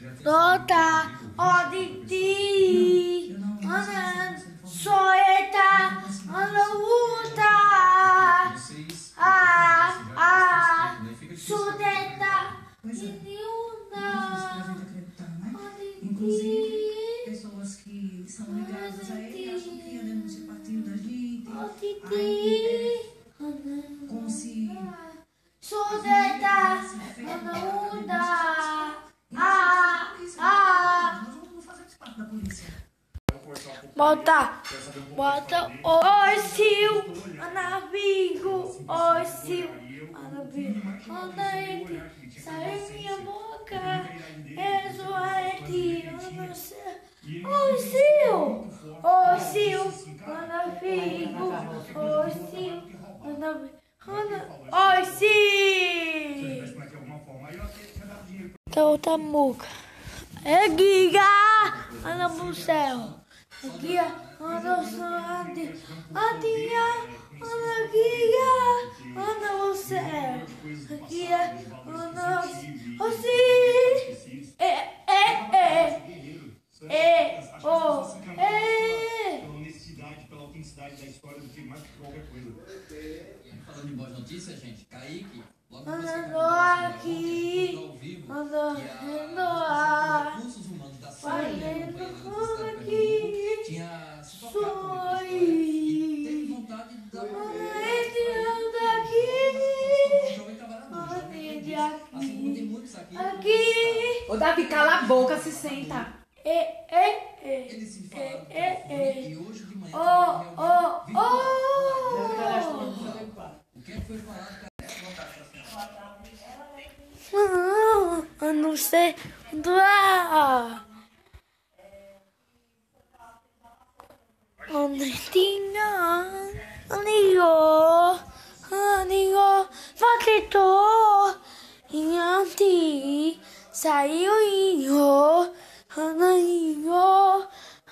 Nota, oditi, ana, soeta, ana, luta, a, a, sudeta, iniuna, Inclusive, pessoas que são ligadas a ele acham que a denúncia partiu da gente. Aí, oditi, como se sudeta, ana, luta, a, a, nós não fazemos parte da polícia. Bota, bota o sil, anavigo, o sil, anavigo, anaete, sai minha boca, eso aete, o sil, o sil, anavigo, o sil, anavigo, o sil. Então tá muca. É giga, anda Aqui, anda o céu, Adinha, anda giga, anda céu. Aqui, anda sim. É, é, é. É, o, é. Pela honestidade, pela autenticidade da história do que mais que qualquer coisa. Falando em boas notícias, gente, Kaique, logo Anda que acabou aqui, ao vivo, anda que Davi, cala a boca, se senta. É, é, é. Eles se falaram no É, é, telefone é. e hoje de manhã Oh, oh, oh. O que é que foi falado? Não, eu não sei. Doar. Onde tinha amigo, amigo, faquetou, e antes saiu inho, amigo,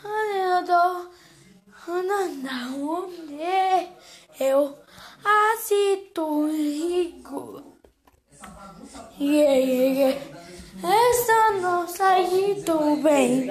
amigo, onde eu assisto rico. Yeah, yeah. Essa não muito bem.